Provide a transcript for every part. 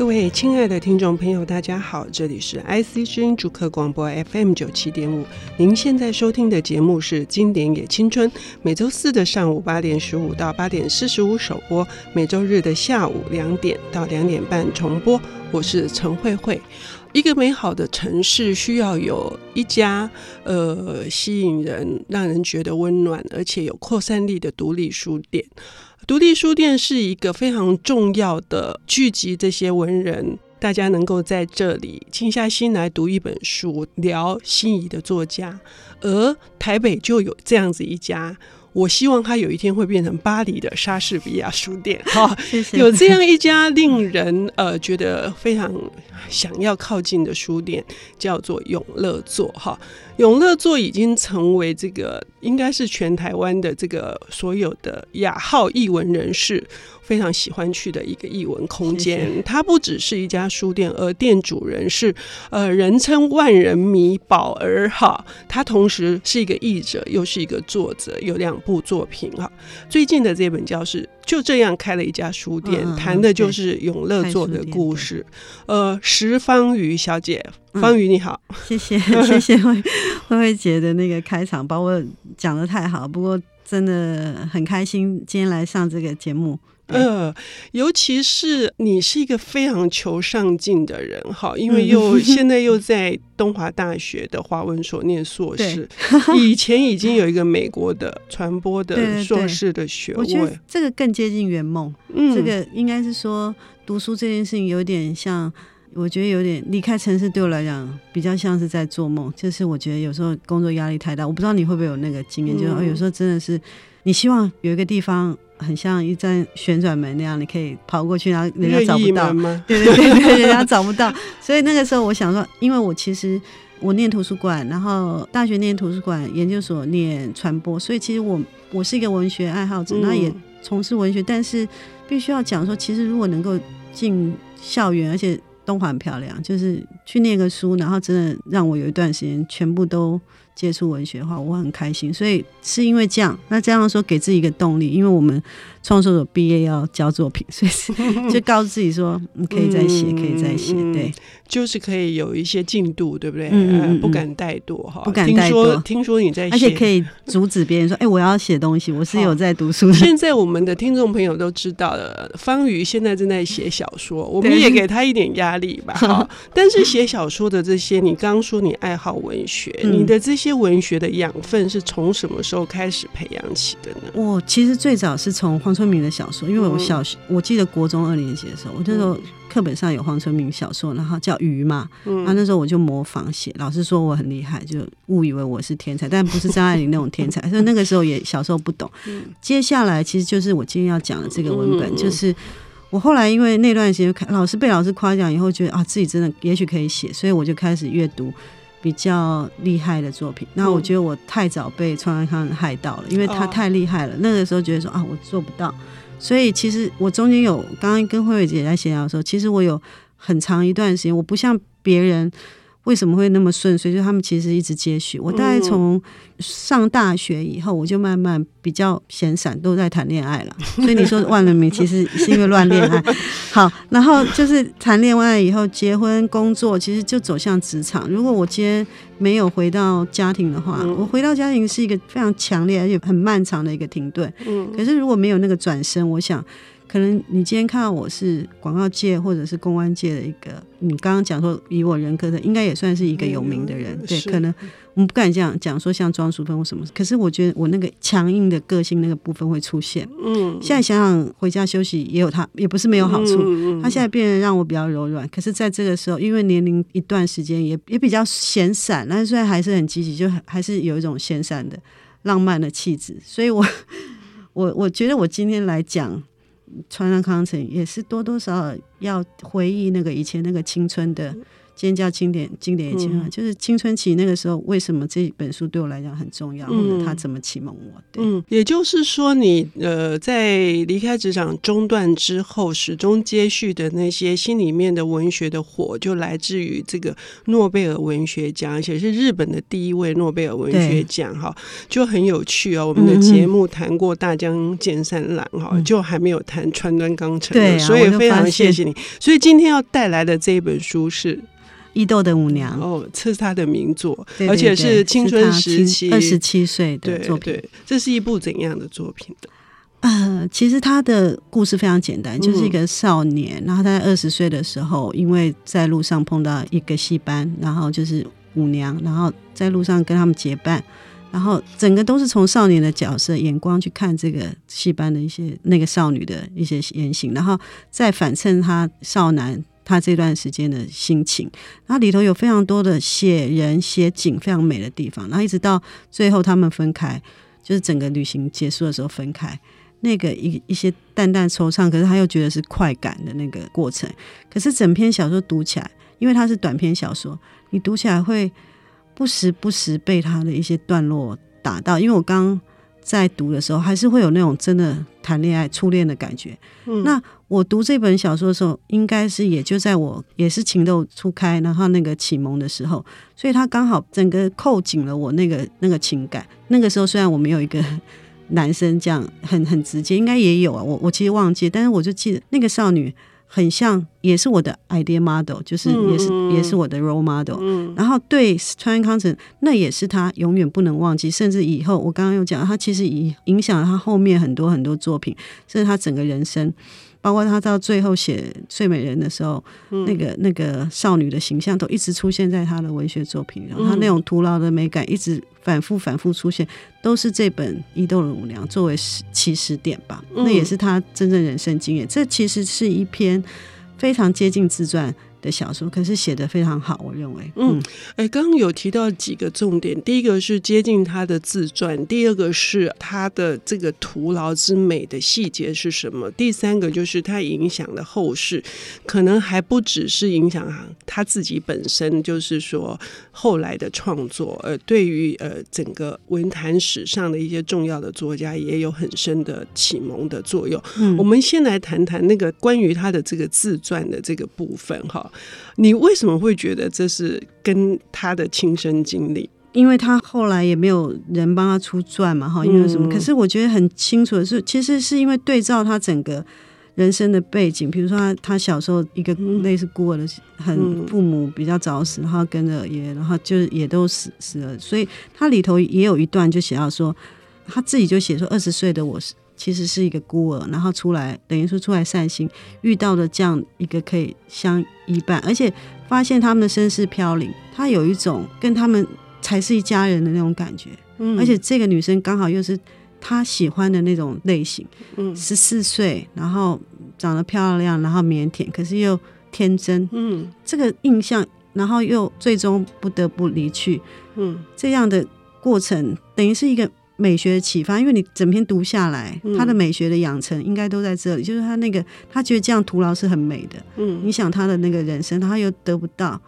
各位亲爱的听众朋友，大家好，这里是 IC 之音主客广播 FM 九七点五。您现在收听的节目是《经典也青春》，每周四的上午八点十五到八点四十五首播，每周日的下午两点到两点半重播。我是陈慧慧。一个美好的城市需要有一家呃吸引人、让人觉得温暖而且有扩散力的独立书店。独立书店是一个非常重要的聚集，这些文人，大家能够在这里静下心来读一本书，聊心仪的作家。而台北就有这样子一家，我希望它有一天会变成巴黎的莎士比亚书店。哈，有这样一家令人呃觉得非常想要靠近的书店，叫做永乐座。哈。永乐座已经成为这个，应该是全台湾的这个所有的雅好译文人士非常喜欢去的一个译文空间。它不只是一家书店，而店主人是呃人称万人迷宝儿哈。他同时是一个译者，又是一个作者，有两部作品哈。最近的这本叫是。就这样开了一家书店，谈、嗯、的就是永乐座的故事。呃，石方瑜小姐，方瑜你好，谢谢 谢谢慧慧慧姐的那个开场，把我讲的太好。不过真的很开心今天来上这个节目。呃，尤其是你是一个非常求上进的人，哈，因为又现在又在东华大学的华文所念硕士，以前已经有一个美国的传播的 硕士的学位，对对对，我觉得这个更接近圆梦。嗯，这个应该是说读书这件事情有点像，我觉得有点离开城市对我来讲比较像是在做梦，就是我觉得有时候工作压力太大，我不知道你会不会有那个经验，嗯、就是有时候真的是你希望有一个地方。很像一扇旋转门那样，你可以跑过去，然后人家找不到。对对对对，人家找不到。所以那个时候，我想说，因为我其实我念图书馆，然后大学念图书馆，研究所念传播，所以其实我我是一个文学爱好者，那也从事文学。但是必须要讲说，其实如果能够进校园，而且东华很漂亮，就是去念个书，然后真的让我有一段时间全部都。接触文学的话，我很开心，所以是因为这样，那这样说给自己一个动力，因为我们创作者毕业要交作品，所以就告诉自己说，你可以再写，可以再写，对，就是可以有一些进度，对不对？嗯，不敢怠惰哈，不敢怠惰。听说你在写，而且可以阻止别人说，哎，我要写东西，我是有在读书。现在我们的听众朋友都知道了，方瑜现在正在写小说，我们也给他一点压力吧。好，但是写小说的这些，你刚刚说你爱好文学，你的这些。文学的养分是从什么时候开始培养起的呢？我其实最早是从黄春明的小说，因为我小学，我记得国中二年级的时候，我那时候课本上有黄春明小说，然后叫《鱼》嘛，然后那时候我就模仿写，老师说我很厉害，就误以为我是天才，但不是张爱玲那种天才，所以那个时候也小时候不懂。接下来其实就是我今天要讲的这个文本，就是我后来因为那段时间老师被老师夸奖以后，觉得啊自己真的也许可以写，所以我就开始阅读。比较厉害的作品，那我觉得我太早被川端康害到了，因为他太厉害了。那个时候觉得说啊，我做不到，所以其实我中间有刚刚跟慧慧姐在闲聊的时候，其实我有很长一段时间，我不像别人。为什么会那么顺遂？就他们其实一直接续。我大概从上大学以后，我就慢慢比较闲散，都在谈恋爱了。所以你说万人迷其实是因为乱恋爱。好，然后就是谈恋爱以后，结婚、工作，其实就走向职场。如果我今天没有回到家庭的话，我回到家庭是一个非常强烈而且很漫长的一个停顿。可是如果没有那个转身，我想。可能你今天看到我是广告界或者是公安界的一个，你刚刚讲说以我人格的，应该也算是一个有名的人，对，可能我们不敢这样讲说像庄淑芬或什么，可是我觉得我那个强硬的个性那个部分会出现。嗯，现在想想回家休息也有他，也不是没有好处。他现在变得让我比较柔软，可是在这个时候，因为年龄一段时间也也比较闲散，但是虽然还是很积极，就还是有一种闲散的浪漫的气质。所以我 我我觉得我今天来讲。穿上康城也是多多少少要回忆那个以前那个青春的今天叫经典，经典也青春，嗯、就是青春期那个时候，为什么这本书对我来讲很重要，嗯、或者他怎么启蒙我？对，嗯，也就是说你，你呃，在离开职场中断之后，始终接续的那些心里面的文学的火，就来自于这个诺贝尔文学奖，而且是日本的第一位诺贝尔文学奖，哈，就很有趣哦。我们的节目谈过大江健三郎，哈、嗯，就还没有谈川端康成，对、啊，所以非常谢谢你。所以今天要带来的这一本书是。伊豆的舞娘哦，这是他的名作，对对对，而且是青春时期二十七岁的作品。这是一部怎样的作品的？呃，其实他的故事非常简单，就是一个少年，嗯、然后他在二十岁的时候，因为在路上碰到一个戏班，然后就是舞娘，然后在路上跟他们结伴，然后整个都是从少年的角色眼光去看这个戏班的一些那个少女的一些言行，然后再反衬他少男。他这段时间的心情，然后里头有非常多的写人写景非常美的地方，然后一直到最后他们分开，就是整个旅行结束的时候分开，那个一一些淡淡惆怅，可是他又觉得是快感的那个过程。可是整篇小说读起来，因为它是短篇小说，你读起来会不时不时被他的一些段落打到，因为我刚。在读的时候，还是会有那种真的谈恋爱、初恋的感觉。嗯，那我读这本小说的时候，应该是也就在我也是情窦初开，然后那个启蒙的时候，所以他刚好整个扣紧了我那个那个情感。那个时候虽然我没有一个男生这样很很直接，应该也有啊，我我其实忘记，但是我就记得那个少女。很像，也是我的 idea model，就是也是、嗯、也是我的 role model。嗯、然后对川端康成，那也是他永远不能忘记，甚至以后我刚刚有讲，他其实影影响了他后面很多很多作品，甚至他整个人生。包括他到最后写《睡美人》的时候，嗯、那个那个少女的形象都一直出现在他的文学作品，然后他那种徒劳的美感一直反复反复出现，都是这本《伊豆的舞娘》作为起始点吧。那也是他真正人生经验。这其实是一篇非常接近自传的小说，可是写的非常好，我认为。嗯，哎、嗯，刚刚有提到几个重点，第一个是接近他的自传，第二个是他的这个徒劳之美的细节是什么，第三个就是他影响了后世，可能还不只是影响他自己本身，就是说后来的创作，呃，对于呃整个文坛史上的一些重要的作家也有很深的启蒙的作用。嗯，我们先来谈谈那个关于他的这个自传的这个部分，哈。你为什么会觉得这是跟他的亲身经历？因为他后来也没有人帮他出传嘛，哈，因为什么？嗯、可是我觉得很清楚的是，其实是因为对照他整个人生的背景，比如说他他小时候一个类似孤儿的，很父母比较早死，然后跟着爷爷，然后就是也都死死了，所以他里头也有一段就写到说，他自己就写说，二十岁的我是。其实是一个孤儿，然后出来等于说出来散心，遇到了这样一个可以相依伴，而且发现他们的身世飘零，他有一种跟他们才是一家人的那种感觉。嗯，而且这个女生刚好又是他喜欢的那种类型。嗯，十四岁，然后长得漂亮，然后腼腆，可是又天真。嗯，这个印象，然后又最终不得不离去。嗯，这样的过程等于是一个。美学的启发，因为你整篇读下来，嗯、他的美学的养成应该都在这里。就是他那个，他觉得这样徒劳是很美的。嗯，你想他的那个人生，他又得不到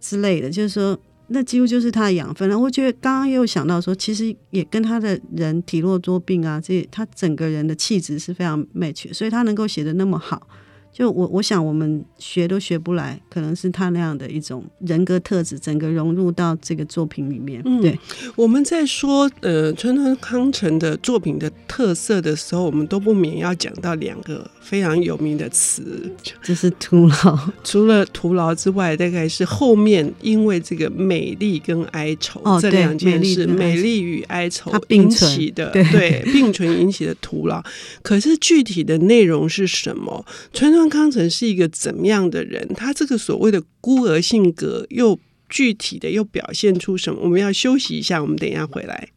之类的，就是说，那几乎就是他的养分了。我觉得刚刚又想到说，其实也跟他的人体弱多病啊，这他整个人的气质是非常 match，所以他能够写得那么好。就我我想我们学都学不来，可能是他那样的一种人格特质，整个融入到这个作品里面。嗯、对，我们在说呃川端康成的作品的特色的时候，我们都不免要讲到两个非常有名的词，就是徒劳。除了徒劳之外，大概是后面因为这个美丽跟哀愁、哦、这两件事，美丽与哀愁引起的对，对并存引起的徒劳。可是具体的内容是什么？川端。康成是一个怎么样的人？他这个所谓的孤儿性格，又具体的又表现出什么？我们要休息一下，我们等一下回来。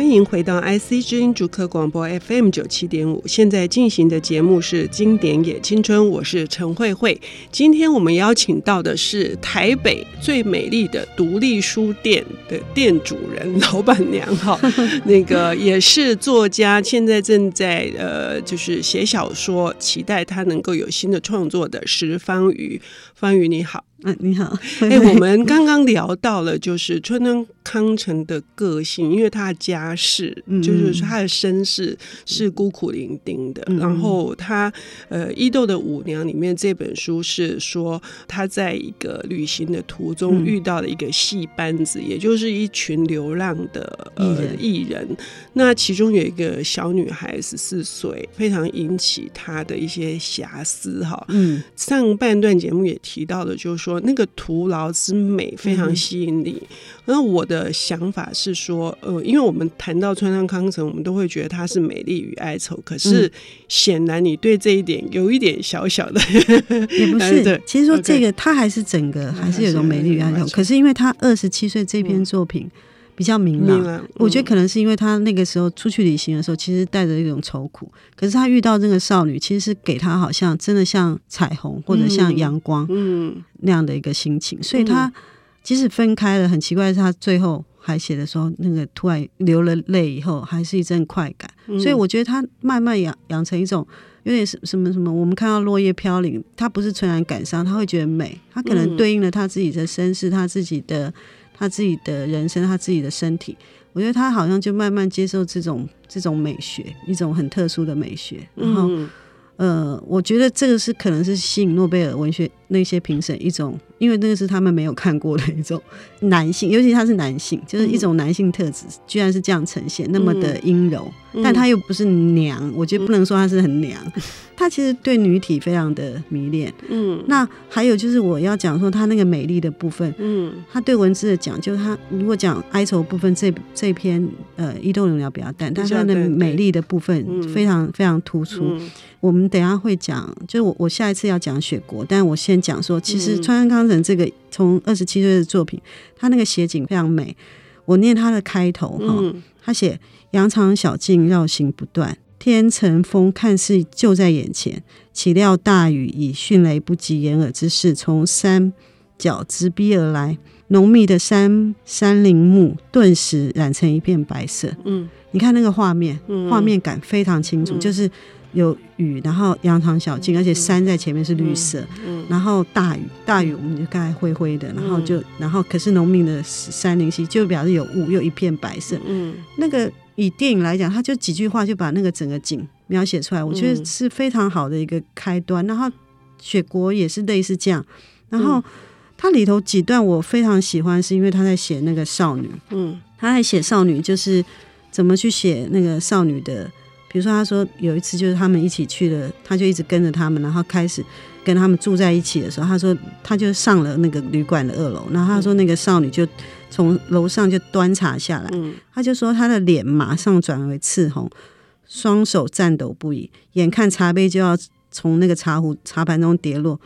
欢迎回到 IC 之音主客广播 FM 九七点五，现在进行的节目是《经典也青春》，我是陈慧慧。今天我们邀请到的是台北最美丽的独立书店的店主人、老板娘哈，那个也是作家，现在正在呃，就是写小说，期待他能够有新的创作的石方瑜。方瑜你好。嗯，你好。哎、欸，我们刚刚聊到了，就是川端康成的个性，因为他的家世，嗯、就是说他的身世是孤苦伶仃的。嗯、然后他，呃，伊豆的舞娘里面这本书是说他在一个旅行的途中遇到了一个戏班子，嗯、也就是一群流浪的呃艺人。那其中有一个小女孩十四岁，非常引起他的一些遐思哈。嗯，上半段节目也提到了，就是说。说那个徒劳之美非常吸引你。那、嗯、我的想法是说，呃，因为我们谈到川上康成，我们都会觉得他是美丽与哀愁。可是显然你对这一点有一点小小的，也不是。对其实说这个他还是整个还是有种美丽与哀愁。可是因为他二十七岁这篇作品。嗯比较明朗，嗯、我觉得可能是因为他那个时候出去旅行的时候，其实带着一种愁苦。可是他遇到这个少女，其实是给他好像真的像彩虹或者像阳光，嗯，那样的一个心情。嗯、所以他即使分开了，很奇怪的是他最后还写的时候，那个突然流了泪以后，还是一阵快感。嗯、所以我觉得他慢慢养养成一种有点什什么什么，我们看到落叶飘零，他不是纯然感伤，他会觉得美。他可能对应了他自己的身世，他自己的。他自己的人生，他自己的身体，我觉得他好像就慢慢接受这种这种美学，一种很特殊的美学，然后。嗯。呃，我觉得这个是可能是吸引诺贝尔文学那些评审一种，因为那个是他们没有看过的一种男性，尤其他是男性，就是一种男性特质，嗯、居然是这样呈现，那么的阴柔，嗯、但他又不是娘，我觉得不能说他是很娘，嗯、他其实对女体非常的迷恋。嗯，那还有就是我要讲说他那个美丽的部分，嗯，他对文字的讲究，他如果讲哀愁部分，这这篇呃伊豆永聊比较淡，但是他的美丽的部分非常非常突出。我们等一下会讲，就是我我下一次要讲雪国，但我先讲说，其实川端康成这个从二十七岁的作品，他那个写景非常美。我念他的开头哈，嗯、他写羊肠小径绕行不断，天成风看似就在眼前，岂料大雨以迅雷不及掩耳之势从山脚直逼而来，浓密的山山林木顿时染成一片白色。嗯，你看那个画面，画面感非常清楚，嗯、就是。有雨，然后羊肠小径，而且山在前面是绿色，嗯嗯、然后大雨，大雨我们就刚才灰灰的，然后就，然后可是农民的山林溪就表示有雾，又一片白色。嗯，那个以电影来讲，他就几句话就把那个整个景描写出来，我觉得是非常好的一个开端。然后雪国也是类似这样，然后它里头几段我非常喜欢，是因为他在写那个少女，嗯，他在写少女就是怎么去写那个少女的。比如说，他说有一次就是他们一起去了，他就一直跟着他们，然后开始跟他们住在一起的时候，他说他就上了那个旅馆的二楼，然后他说那个少女就从楼上就端茶下来，他就说他的脸马上转为赤红，双手颤抖不已，眼看茶杯就要从那个茶壶茶盘中跌落。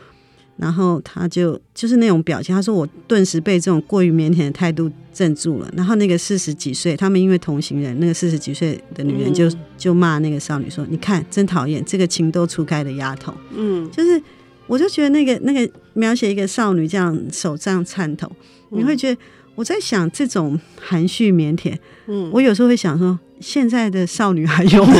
然后他就就是那种表情，他说我顿时被这种过于腼腆的态度镇住了。然后那个四十几岁，他们因为同行人，那个四十几岁的女人就、嗯、就骂那个少女说：“你看，真讨厌这个情窦初开的丫头。”嗯，就是我就觉得那个那个描写一个少女这样手这样颤抖，嗯、你会觉得我在想这种含蓄腼腆。嗯，我有时候会想说。现在的少女还有吗？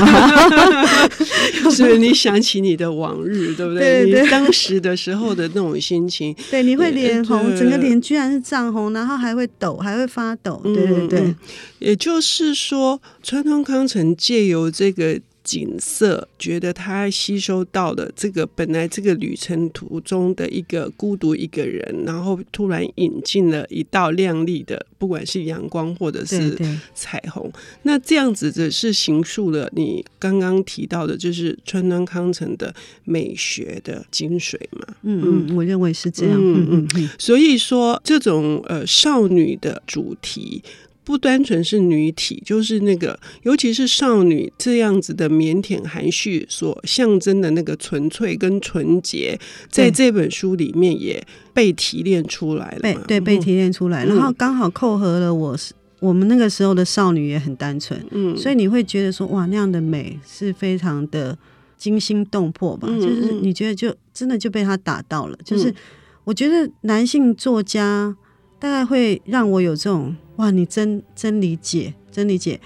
所以你想起你的往日，对不对？对对，你当时的时候的那种心情，对，你会脸红，整个脸居然是涨红，然后还会抖，还会发抖。对对对，嗯，也就是说，川通康成借由这个。景色，觉得他吸收到了这个本来这个旅程途中的一个孤独一个人，然后突然引进了一道亮丽的，不管是阳光或者是彩虹，对对，那这样子的是形塑了你刚刚提到的，就是川端康成的美学的精髓嘛？嗯嗯，我认为是这样。嗯嗯嗯，所以说这种呃少女的主题。不单纯是女体，就是那个，尤其是少女这样子的腼腆含蓄所象征的那个纯粹跟纯洁，在这本书里面也被提炼出来了。对，对，被提炼出来，然后刚好扣合了我我们那个时候的少女也很单纯，嗯，所以你会觉得说哇，那样的美是非常的惊心动魄吧？嗯、就是你觉得就真的就被他打到了。嗯、就是我觉得男性作家大概会让我有这种哇，你真真理解，真理解。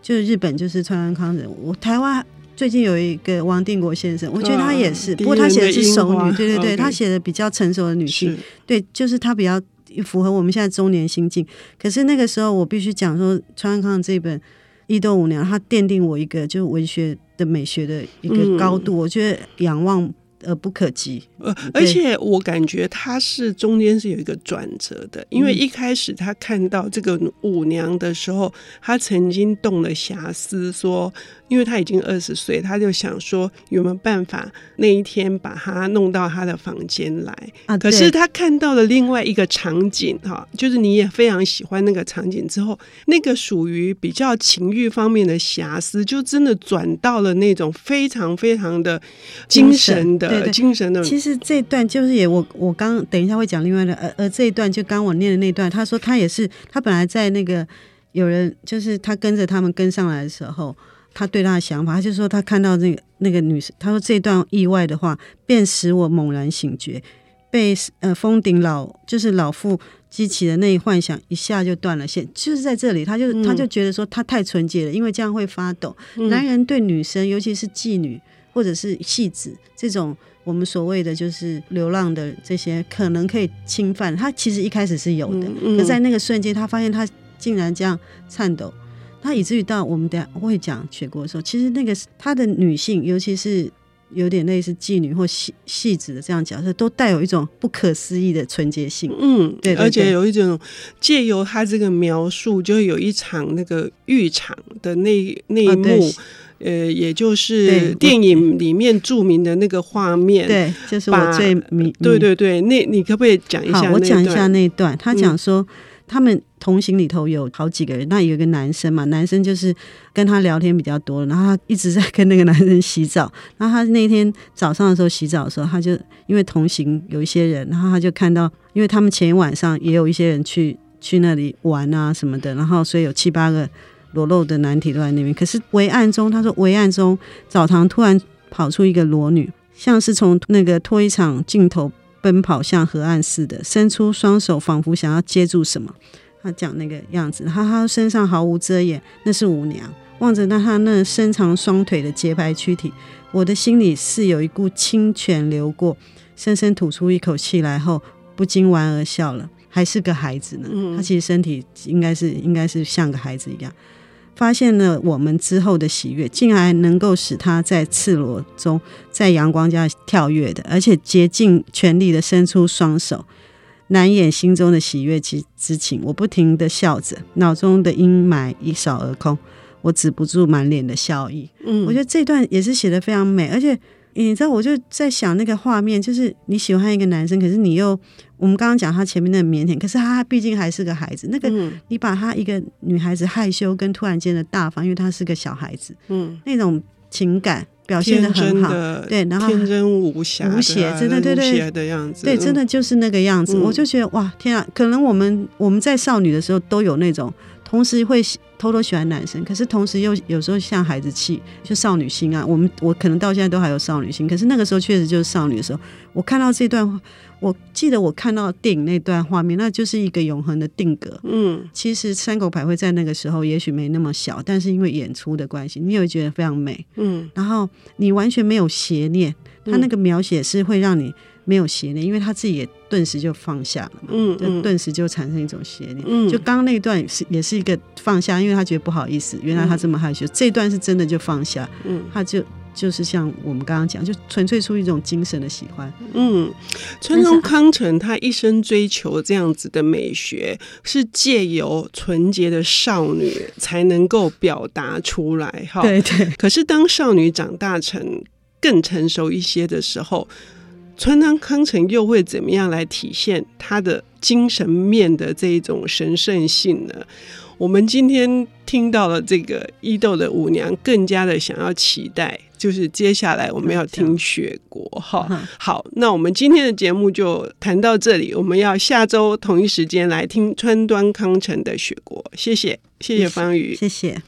就是日本就是川端康人，我台湾最近有一个王定国先生，我觉得他也是，啊、不过他写的是熟女，对对对.他写的比较成熟的女性，对，就是他比较符合我们现在中年心境。可是那个时候我必须讲说，川端康这本《伊豆五娘》，他奠定我一个就是文学的美学的一个高度，嗯、我觉得仰望。呃，不可及。呃，而且我感觉他是中间是有一个转折的，因为一开始他看到这个舞娘的时候，他曾经动了遐思，说。因为他已经二十岁，他就想说有没有办法那一天把他弄到他的房间来啊？可是他看到了另外一个场景哈，就是你也非常喜欢那个场景之后，那个属于比较情欲方面的瑕疵，就真的转到了那种非常非常的精神的精神，对对精神的。其实这段就是也我我刚等一下会讲另外的，而而这一段就刚我念的那段，他说他也是他本来在那个有人就是他跟着他们跟上来的时候。他对他的想法，他就说他看到那个那个女生，他说这段意外的话，便使我猛然醒觉，被呃封顶老就是老妇激起的那一幻想，一下就断了线。就是在这里，他就他就觉得说他太纯洁了，因为这样会发抖。嗯、男人对女生，尤其是妓女或者是戏子这种我们所谓的就是流浪的这些，可能可以侵犯他。其实一开始是有的，嗯嗯、可在那个瞬间，他发现他竟然这样颤抖。他以至于到我们等下会讲雪国的时候，其实那个他的女性，尤其是有点类似妓女或戏戏子的这样角色，都带有一种不可思议的纯洁性。嗯，对，对，对，而且有一种借由他这个描述，就有一场那个浴场的那那一幕，啊、呃，也就是电影里面著名的那个画面。对，就是我最迷。对对对，那你可不可以讲一下？我讲一下那一段。他讲说。嗯他们同行里头有好几个人，那有一个男生嘛，男生就是跟他聊天比较多，然后他一直在跟那个男生洗澡。然后他那天早上的时候洗澡的时候，他就因为同行有一些人，然后他就看到，因为他们前一晚上也有一些人去去那里玩啊什么的，然后所以有七八个裸露的男体都在那边。可是微暗中，他说微暗中澡堂突然跑出一个裸女，像是从那个拖衣场尽头。奔跑向河岸似的，伸出双手，仿佛想要接住什么。他讲那个样子，他他身上毫无遮掩，那是舞娘。望着那他那伸长双腿的洁白躯体，我的心里是有一股清泉流过。深深吐出一口气来后，不禁莞尔笑了。还是个孩子呢，他其实身体应该是应该是像个孩子一样。发现了我们之后的喜悦，竟然能够使他在赤裸中，在阳光下跳跃的，而且竭尽全力的伸出双手，难掩心中的喜悦之之情。我不停的笑着，脑中的阴霾一扫而空，我止不住满脸的笑意。嗯，我觉得这段也是写的非常美，而且。你知道，我就在想那个画面，就是你喜欢一个男生，可是你又，我们刚刚讲他前面那个腼腆，可是他毕竟还是个孩子。那个，你把他一个女孩子害羞跟突然间的大方，因为他是个小孩子，嗯，那种情感表现的很好，对，然后天真无邪、无邪，真的对对的样子，对，真的就是那个样子。我就觉得哇，天啊，可能我们我们在少女的时候都有那种。同时会偷偷喜欢男生，可是同时又有时候像孩子气，就少女心啊。我们我可能到现在都还有少女心，可是那个时候确实就是少女的时候。我看到这段，我记得我看到电影那段画面，那就是一个永恒的定格。嗯，其实山口百惠在那个时候也许没那么小，但是因为演出的关系，你也会觉得非常美。嗯，然后你完全没有邪念，他那个描写是会让你。没有邪念，因为他自己也顿时就放下了嘛，就顿时就产生一种邪念。嗯，就刚刚那一段是也是一个放下，因为他觉得不好意思，原来他这么害羞。嗯，这一段是真的就放下，嗯，他就就是像我们刚刚讲，就纯粹出一种精神的喜欢。嗯，村中康成他一生追求这样子的美学，是借由纯洁的少女才能够表达出来。哈，对对。可是当少女长大成更成熟一些的时候。川端康成又会怎么样来体现他的精神面的这一种神圣性呢？我们今天听到了这个伊豆的舞娘，更加的想要期待，就是接下来我们要听雪国哈。好，那我们今天的节目就谈到这里，我们要下周同一时间来听川端康成的雪国。谢谢，谢谢芳瑜，谢谢。